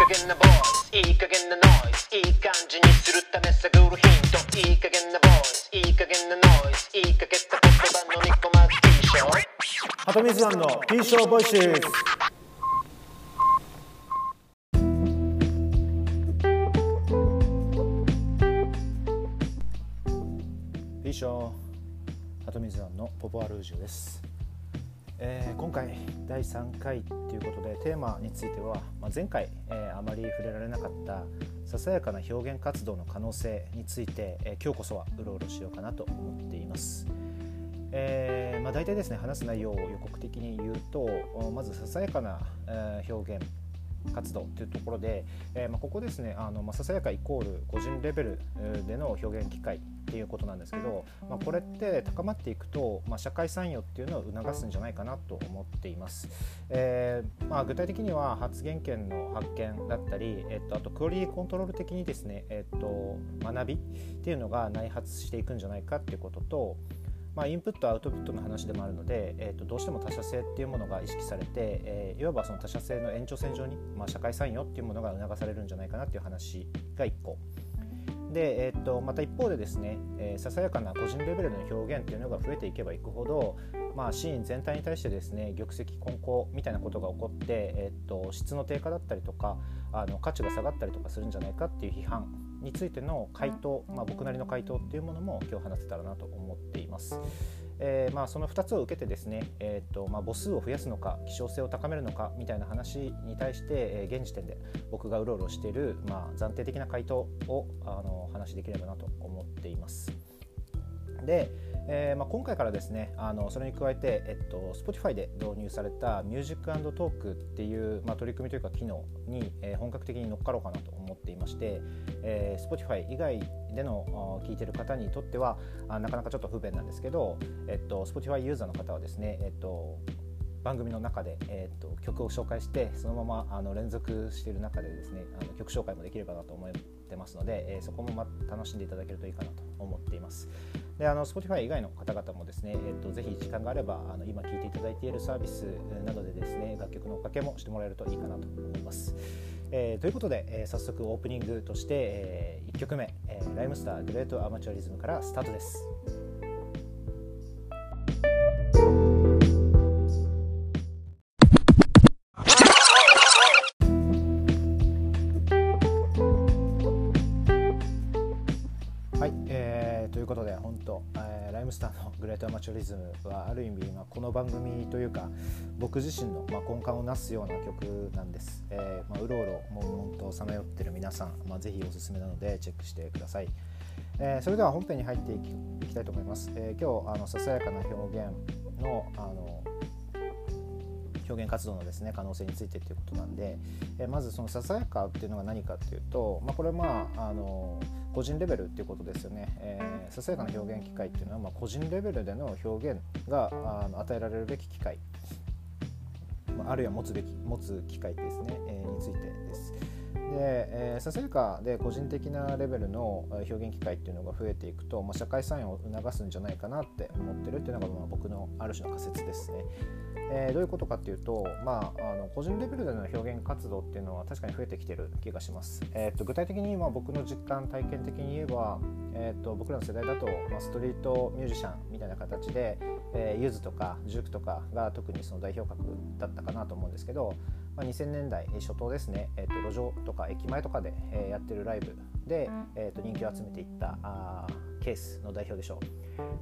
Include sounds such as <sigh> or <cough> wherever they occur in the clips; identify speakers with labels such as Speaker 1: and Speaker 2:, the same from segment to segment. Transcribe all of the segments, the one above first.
Speaker 1: 加減なボイス。いい加減なノイズいい感じにするため探るヒントいい加減なボイス。いい加減なノイズいい加減な言葉のニコマス。T ショー
Speaker 2: ハトミズワンの T ショーボイシーズピーショーハトミズワンのポポアルージュです、えー今回第3回ということでテーマについては、まあ、前回、えーあまり触れられなかったささやかな表現活動の可能性について、えー今日こそはうろうろしようかなと思っています。えーまあ、大体ですね話す内容を予告的に言うとまずささやかな、えー表現活動というところで、えーまあ、ここですねあの、まあ、ささやかイコール個人レベルでの表現機会っていうことなんですけど、まあ、これって高まっていくと、まあ、社会参与っていうのを促すんじゃないかなと思っています。えーまあ、具体的には発言権の発見だったり、えっと、あとクオリティコントロール的にですね、えっと、学びっていうのが内発していくんじゃないかっていうことと、まあ、インプットアウトプットの話でもあるので、えー、とどうしても他者性っていうものが意識されて、えーいわばその他者性の延長線上に、まあ、社会参与っていうものが促されるんじゃないかなっていう話が1個。で、えー、とまた一方でですね、えーささやかな個人レベルの表現っていうのが増えていけばいくほど、まあ、シーン全体に対してですね玉石混交みたいなことが起こって、えー、と質の低下だったりとかあの価値が下がったりとかするんじゃないかっていう批判についての回答、まあ、僕なりの回答っていうものも今日話せたらなと思っています。えーまあ、その2つを受けてですね、えーとまあ、母数を増やすのか希少性を高めるのかみたいな話に対して、えー現時点で僕がうろうろしている、まあ、暫定的な回答をあの話できればなと思っています。で、えーまあ、今回からですねあのそれに加えて、えっと、Spotify で導入されたミュージックトークっていう、まあ、取り組みというか機能に、えー本格的に乗っかろうかなと思っていまして、えー Spotify 以外でのあ聞いてる方にとってはあなかなかちょっと不便なんですけど、えっと、Spotify ユーザーの方はですね、えっと、番組の中で、えー、と曲を紹介してそのままあの連続している中でですねあの曲紹介もできればなと思ってますので、えーそこもま楽しんでいただけるといいかなと思っています。であの Spotify 以外の方々もですね、えっ、とぜひ時間があればあの今聴いていただいているサービスなどでですね楽曲のおかけもしてもらえるといいかなと思います。えーということで、えー早速オープニングとして、え1曲目、えーライムスターグレートアマチュアリズムからスタートです。本当、えーライムスターのグレートアマチュアリズムはある意味、まあ、この番組というか僕自身の、まあ、根幹をなすような曲なんです、えーまあ、うろうろ悶々とさまよってる皆さん、まあ、ぜひおすすめなのでチェックしてください、えーそれでは本編に入っていきいきたいと思います、えー今日あのささやかな表現のあの表現活動のですね可能性についてということなんで、えまずそのささやかっていうのが何かっていうと、まあ、これまああの個人レベルっていうことですよね、えーささやかな表現機会っていうのは、まあ、個人レベルでの表現があの与えられるべき機会、まあ、あるいは持つべき持つ機会ですね、えーについてで。えーささやかで個人的なレベルの表現機会っていうのが増えていくと、まあ、社会参与を促すんじゃないかなって思ってるっていうのが、まあ、僕のある種の仮説ですね。えーどういうことかっていうと、まあ、あの個人レベルでの表現活動っていうのは確かに増えてきてる気がします。えー、と具体的にま僕の実感体験的に言えば、えー、と僕らの世代だと、まあ、ストリートミュージシャンみたいな形で、えー、ゆずとかジュークとかが特にその代表格だったかなと思うんですけど、まあ、2000年代初頭ですね、えー、と路上とか駅前とかで、えーやってるライブで、えー、と人気を集めていったあーケースの代表でしょ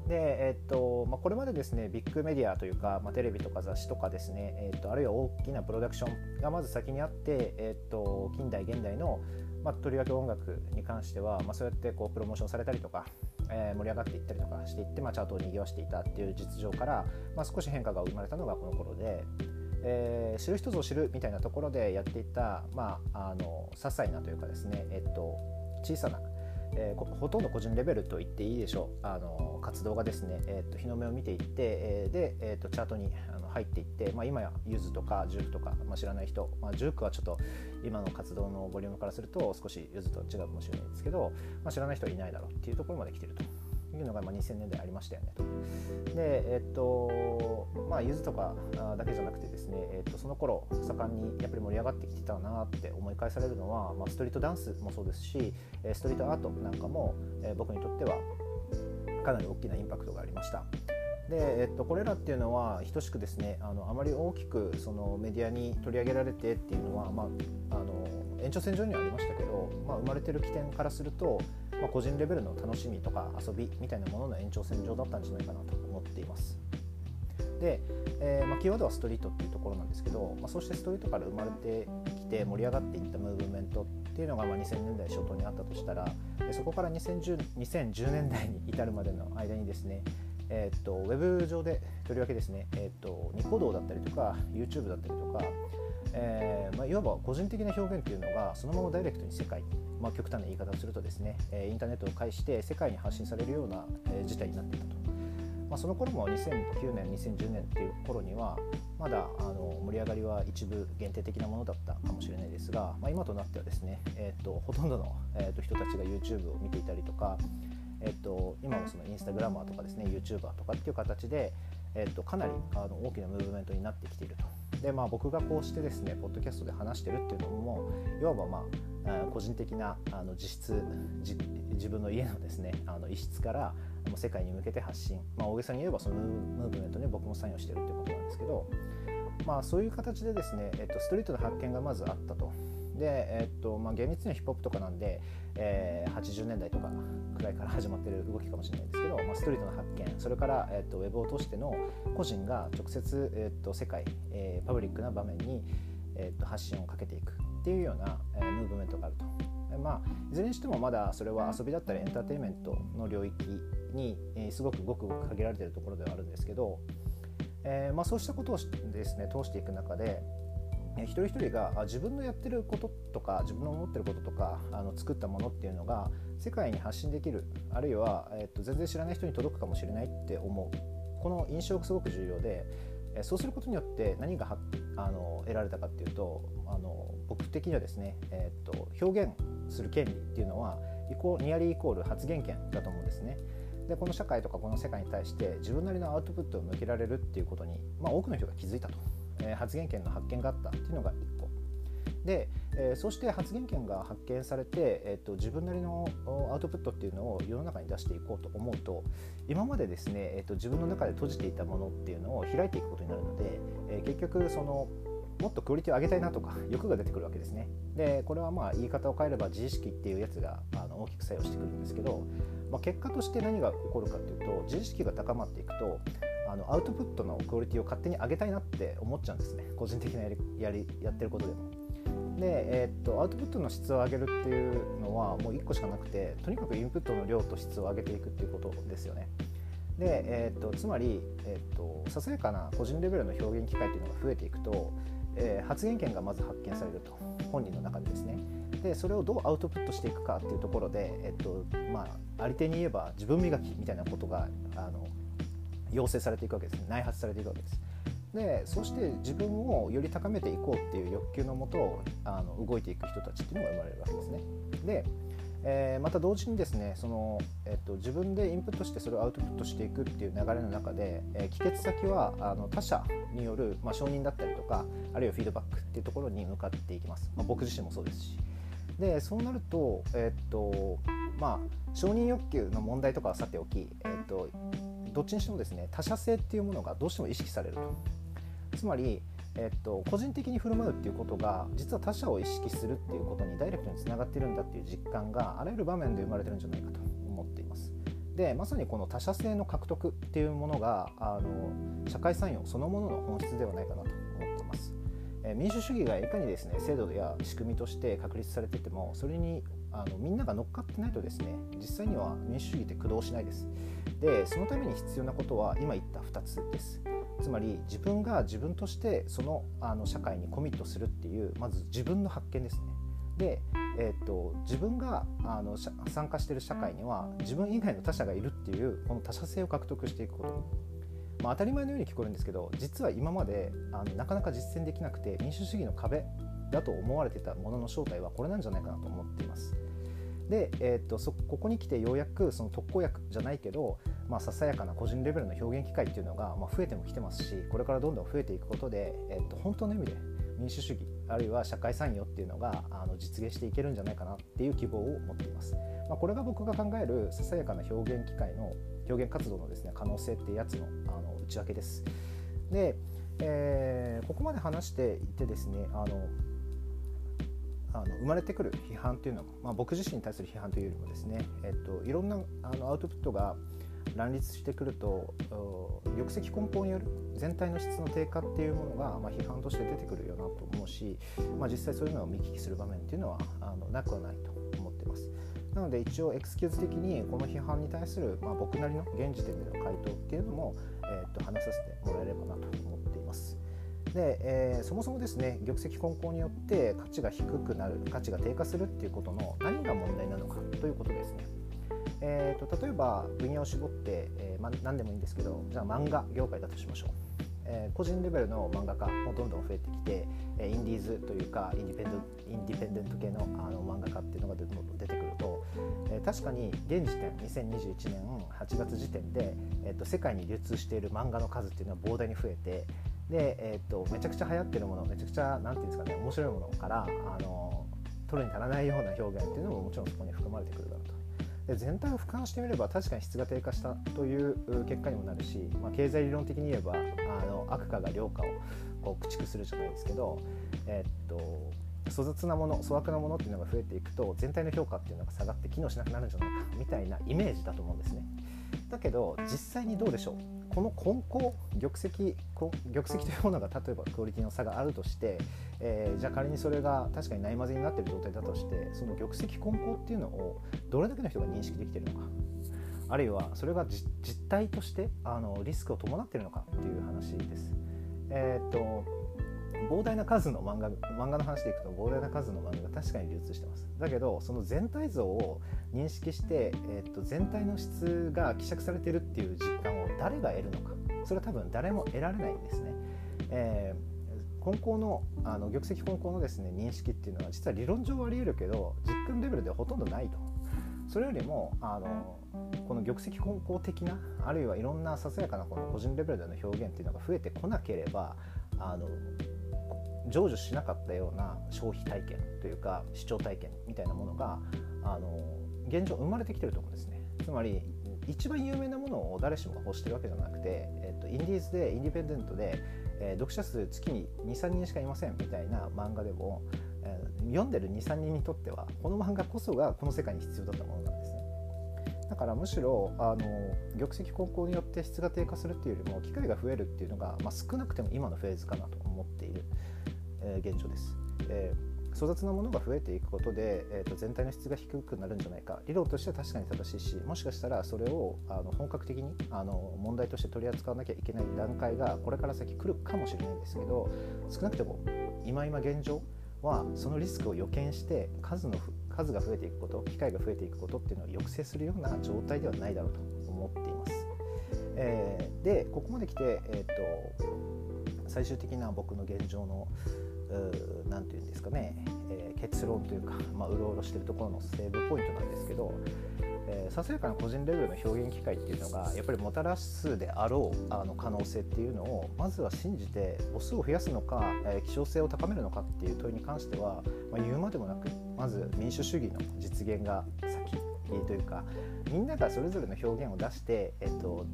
Speaker 2: う。で、えっとまあ、これまでですねビッグメディアというか、まあ、テレビとか雑誌とかですね、えっと、あるいは大きなプロダクションがまず先にあって、えっと、近代現代の、まあ、とりわけ音楽に関しては、まあ、そうやってこうプロモーションされたりとか、えー盛り上がっていったりとかしていって、まあ、チャートを賑わしていたっていう実情から、まあ、少し変化が生まれたのがこの頃で。えー知る人ぞ知るみたいなところでやっていた、まあ、あの些細なというかですね、えっと、小さなえーほとんど個人レベルと言っていいでしょうあの活動がですね、えー、と日の目を見ていって、えーで、えー、とチャートにあの入っていって、まあ、今やユズとかジュークとか、まあ、知らない人、まあ、ジュークはちょっと今の活動のボリュームからすると少しユズと違うかもしれないですけど、まあ、知らない人はいないだろうっていうところまで来てると。いうのがまあ2000年代ありましたよねと。でえっとまあゆずとかだけじゃなくてですね、えっと、その頃盛んにやっぱり盛り上がってきてたなって思い返されるのは、まあ、ストリートダンスもそうですしストリートアートなんかも、え僕にとってはかなり大きなインパクトがありました。で、えっと、これらっていうのは等しくですねあのあまり大きくそのメディアに取り上げられてっていうのは、まあ、あの延長線上にはありましたけど、まあ、生まれてる起点からすると、まあ、個人レベルの楽しみとか遊びみたいなものの延長線上だったんじゃないかなと思っています。で、えー、まあ、キーワードはストリートっていうところなんですけど、まあ、そしてストリートから生まれてきて盛り上がっていったムーブメントっていうのがまあ2000年代初頭にあったとしたらそこから2010 2010年代に至るまでの間にですねえーと、ウェブ上でとりわけですね、えーと、ニコ動だったりとか YouTube だったりとか、えーまあ、いわば個人的な表現というのがそのままダイレクトに世界、まあ、極端な言い方をするとですね、え、インターネットを介して世界に発信されるような、え、事態になっていたと。まあ、その頃も2009年2010年っていう頃にはまだあの盛り上がりは一部限定的なものだったかもしれないですが、まあ、今となってはですね、えーと、ほとんどの、えーと人たちが YouTube を見ていたりとか、えっと、今もそのインスタグラマーとかですね YouTuber とかっていう形で、えっと、かなりあの大きなムーブメントになってきていると。でまあ、僕がこうしてですねポッドキャストで話してるっていうのもいわば、まあ、個人的なあの実質自分の家のですねあの一室から世界に向けて発信、まあ、大げさに言えばそのムーブメントに僕も参与してるっていうことなんですけど、まあ、そういう形でですね、えっと、ストリートの発見がまずあったと。で、えっとまあ、厳密にはヒップホップとかなんで、えー、80年代とかくらいから始まってる動きかもしれないですけど、まあ、ストリートの発見それから、えっと、ウェブを通しての個人が直接、えっと、世界、えー、パブリックな場面に、えっと、発信をかけていくっていうような、えー、ムーブメントがあると。まあ、いずれにしてもまだそれは遊びだったりエンターテインメントの領域に、えー、すごくごくごく限られているところではあるんですけど、えーまあ、そうしたことをですね通していく中で、一人一人が自分のやってることとか自分の思ってることとかあの作ったものっていうのが世界に発信できるあるいは、えっと、全然知らない人に届くかもしれないって思うこの印象がすごく重要でそうすることによって何があの得られたかっていうとあの僕的にはですね、えっと、表現する権利っていうのはイコニアリーイコール発言権だと思うんですね。でこの社会とかこの世界に対して自分なりのアウトプットを向けられるっていうことに、まあ、多くの人が気づいたとえ発言権の発見があったっていうのが1個で、え、そして発言権が発見されて、えーと、自分なりのアウトプットっていうのを世の中に出していこうと思うと今までですね、えーと、自分の中で閉じていたものっていうのを開いていくことになるので、え、結局そのもっとクオリティを上げたいなとか欲が出てくるわけですね。でこれはまあ言い方を変えれば自意識っていうやつがあの大きく作用してくるんですけど、まあ、結果として何が起こるかというと自意識が高まっていくとあのアウトプットのクオリティを勝手に上げたいなって思っちゃうんですね個人的なやりやりやってることでも。で、えー、っとアウトプットの質を上げるっていうのはもう1個しかなくてとにかくインプットの量と質を上げていくっていうことですよね。で、えー、っとつまり、えー、っとささやかな個人レベルの表現機会っていうのが増えていくと、えー、発言権がまず発見されると本人の中でですね。でそれをどうアウトプットしていくかっていうところで、えっとまあ、あり手に言えば自分磨きみたいなことがあの要請されていくわけです。ね内発されていくわけです。でそして自分をより高めていこうっていう欲求のもとあの動いていく人たちっていうのが生まれるわけですね。で、えー、また同時にですねその、えっと、自分でインプットしてそれをアウトプットしていくっていう流れの中で、えー、帰結先はあの他者による、まあ、承認だったりとかあるいはフィードバックっていうところに向かっていきます、まあ、僕自身もそうですし。でそうなると,、えっとまあ、承認欲求の問題とかはさておき、えっとどっちにしてもですね他者性っていうものがどうしても意識されると。つまり、えっと、個人的に振る舞うっていうことが実は他者を意識するっていうことにダイレクトにつながってるんだっていう実感があらゆる場面で生まれてるんじゃないかと思っています。でまさにこの他者性の獲得っていうものがあの社会参与そのものの本質ではないかなと民主主義がいかにですね制度や仕組みとして確立されててもそれにあのみんなが乗っかってないとですね実際には民主主義って駆動しないです。でそのために必要なことは今言った2つです。つまり自分が自分としてそのあの社会にコミットするっていうまず自分の発見ですね。で、えーと、自分があの参加してる社会には自分以外の他者がいるっていうこの他者性を獲得していくこと。まあ、当たり前のように聞こえるんですけど実は今まであのなかなか実践できなくて民主主義の壁だと思われてたものの正体はこれなんじゃないかなと思っています。で、えー、とそここに来てようやくその特効薬じゃないけど、まあ、ささやかな個人レベルの表現機会っていうのが、まあ、増えてもきてますしこれからどんどん増えていくことで、えー、と本当の意味で民主主義あるいは社会参与っていうのがあの実現していけるんじゃないかなっていう希望を持っています。まあ、これが僕が考えるささやかな表現機会の表現活動のですね可能性っていうやつのあの内訳です。で、えー、ここまで話していてですねあのあの生まれてくる批判というのは、まあ、僕自身に対する批判というよりもですね、えっと、いろんなあのアウトプットが乱立してくると玉石混交による全体の質の低下っていうものが、まあ、批判として出てくるよなと思うし、まあ、実際そういうのを見聞きする場面っていうのはあのなくはないと思ってます。なので一応エクスキューズ的にこの批判に対する、まあ、僕なりの現時点での回答っていうのも、えー、っと話させてもらえればなと思っています。で、えー、そもそもですね玉石混交によって価値が低くなる価値が低下するっていうことの何が問題なのかということですね。えーと、例えば分野を絞って、えーま、何でもいいんですけどじゃあ漫画業界だとしましょう。えー、個人レベルの漫画家もどんどん増えてきて、え、インディーズというかインディペンデンインディペンデント系のあの漫画家っていうのがどんどん出てくると、えー、確かに現時点2021年8月時点で、えーと、世界に流通している漫画の数っていうのは膨大に増えてで、えーと、めちゃくちゃ流行ってるものめちゃくちゃ何て言うんですかね面白いものからあの取るに足らないような表現っていうのももちろんそこに含まれてくるだろうと。全体を俯瞰してみれば確かに質が低下したという結果にもなるし、まあ、経済理論的に言えばあの悪化が良化をこう駆逐するじゃないですけど、え、っと粗雑なもの粗悪なものっていうのが増えていくと全体の評価っていうのが下がって機能しなくなるんじゃないかみたいなイメージだと思うんですね。だけど実際にどうでしょう？この根高玉石玉石というものが例えばクオリティの差があるとして、えー、じゃあ仮にそれが確かにないまぜになってる状態だとしてその玉石根高っていうのをどれだけの人が認識できているのかあるいはそれが実態としてあのリスクを伴っているのかっていう話です。えー、っと膨大な数の漫画漫画の話でいくと膨大な数の漫画が確かに流通してますだけどその全体像を認識して、えー、と全体の質が希釈されてるっていう実感を誰が得るのかそれは多分誰も得られないんですね、えー、根高のあの玉石根高のですね認識っていうのは実は理論上はあり得るけど実感レベルではほとんどないと。それよりもあのこの玉石混交的なあるいはいろんなささやかなこの個人レベルでの表現っていうのが増えてこなければあの成就しなかったような消費体験というか視聴体験みたいなものがあの現状生まれてきてると思うんですね。つまり一番有名なものを誰しもが欲してるわけじゃなくて、えっと、インディーズでインディペンデントで、えー、読者数月に23人しかいませんみたいな漫画でも、えー、読んでる23人にとってはこの漫画こそがこの世界に必要だったものなんですねだからむしろあの玉石混交によって質が低下するっていうよりも機会が増えるっていうのが、まあ、少なくても今のフェーズかなと思っている、えー、現状です。えー、粗雑なものが増えていくことで、えーと、全体の質が低くなるんじゃないか理論としては確かに正しいしもしかしたらそれをあの本格的にあの問題として取り扱わなきゃいけない段階がこれから先来るかもしれないんですけど少なくとも今今現状はそのリスクを予見して数の数が増えていくこと機会が増えていくことっていうのを抑制するような状態ではないだろうと思っています。えー、でここまで来て、えーと最終的な僕の現状の何て言うんですかね、えー、結論というか、まあ、うろうろしてるところのセーブポイントなんですけど、えー、ささやかな個人レベルの表現機会っていうのがやっぱりもたらすであろうあの可能性っていうのをまずは信じて母数を増やすのか、えー、希少性を高めるのかっていう問いに関しては、まあ、言うまでもなくまず民主主義の実現が先というかみんながそれぞれの表現を出して、えーと、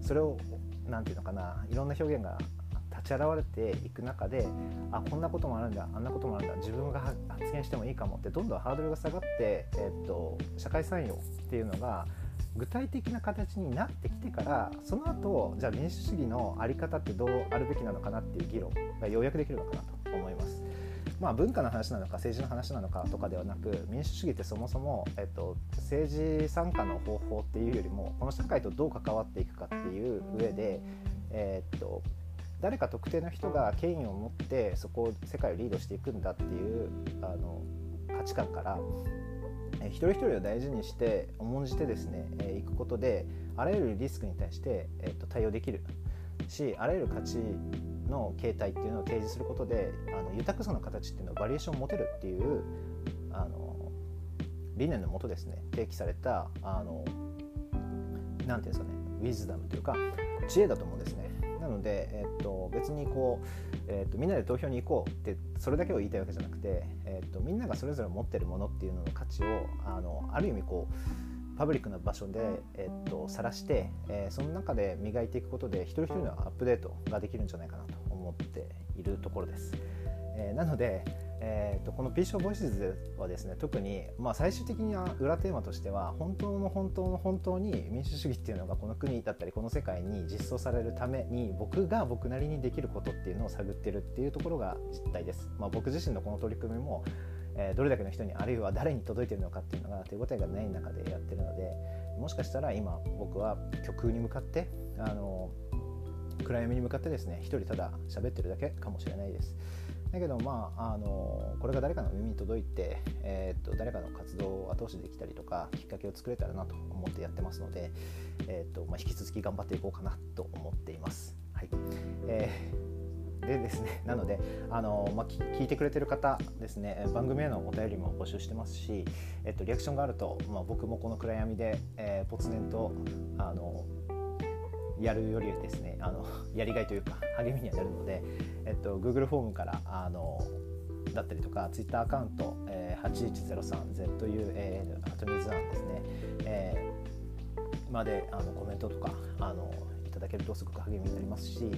Speaker 2: それを何て言うのかないろんな表現がち現れていく中であこんなこともあるんだあんなこともあるんだ自分が発言してもいいかもってどんどんハードルが下がって、えー、っと社会参与っていうのが具体的な形になってきてからその後じゃあ民主主義の在り方ってどうあるべきなのかなっていう議論がようやくできるのかなと思います。まあ、文化の話なのか政治の話なのかとかではなく民主主義ってそもそも、えっと、政治参加の方法っていうよりもこの社会とどう関わっていくかっていう上で、えっと、誰か特定の人が権威を持ってそこを世界をリードしていくんだっていうあの価値観から一人一人を大事にして重んじてですね、えー、いくことであらゆるリスクに対して、えー、と対応できるしあらゆる価値の形態っていうのを提示することであの豊かさの形っていうのはバリエーションを持てるっていうあの理念のもとですね提起されたあのなんていうんですかねウィズダムというか知恵だと思うんですね。なので、えっと、別にこう、えっと、みんなで投票に行こうってそれだけを言いたいわけじゃなくて、えっと、みんながそれぞれ持ってるものっていうのの価値をあのある意味こうパブリックな場所で、えっと、晒して、えー、その中で磨いていくことで一人一人のアップデートができるんじゃないかなと思っているところです。えー、なので、えーと、この P ショーボイスズはですね特に、まあ、最終的には裏テーマとしては本当の本当の本当に民主主義っていうのがこの国だったりこの世界に実装されるために僕が僕なりにできることっていうのを探ってるっていうところが実態です、まあ、僕自身のこの取り組みも、え、どれだけの人にあるいは誰に届いてるのかっていうのが手応えがない中でやってるのでもしかしたら今僕は極に向かってあの暗闇に向かってですね一人ただ喋ってるだけかもしれないです。だけどまああのこれが誰かの耳に届いて、えー、っと誰かの活動を後押しできたりとかきっかけを作れたらなと思ってやってますので、えー、っとまあ、引き続き頑張っていこうかなと思っています。はいえー、でですね、<laughs> なので、あのまあ、聞いてくれてる方ですね、番組へのお便りも募集してますし、えっと、リアクションがあると、まあ、僕もこの暗闇で、えー、ぽつねんとあのやるよりですねあのやりがいというか励みにはなるので、えっと、Google フォームからあのだったりとか Twitter アカウント、えー、8103ZUAN アトミズアンですね、えー、まであのコメントとかあのいただけるとすごく励みになりますし、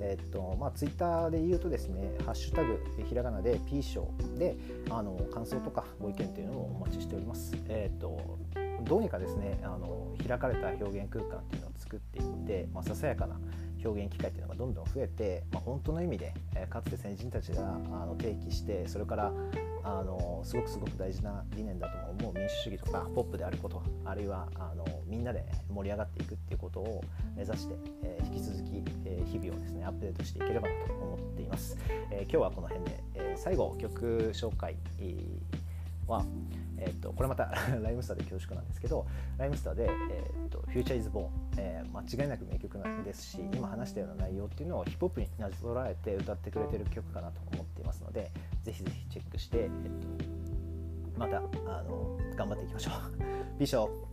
Speaker 2: えー、っとまあ、Twitter で言うとですね「ハッシュタグひらがなで P 賞であの感想とかご意見というのもお待ちしております。えー、っとどうにかですねあの開かれた表現空間っていうのを作っていって、まあ、ささやかな表現機会っていうのがどんどん増えて、まあ、本当の意味で、えー、かつて先人たちがあの提起してそれからあのすごくすごく大事な理念だと思う民主主義とかポップであることあるいはあのみんなで盛り上がっていくっていうことを目指して、えー、引き続き、えー、日々をですねアップデートしていければなと思っています、え今日はこの辺で、え最後曲紹介は、えーと、これまた <laughs> ライムスターで恐縮なんですけどライムスターで、えーと「Future is Born、えー」間違いなく名曲なんですし今話したような内容っていうのをヒップホップになぞらえて歌ってくれてる曲かなと思っていますのでぜひぜひチェックして、えーと、またあの頑張っていきましょう。<laughs> 美少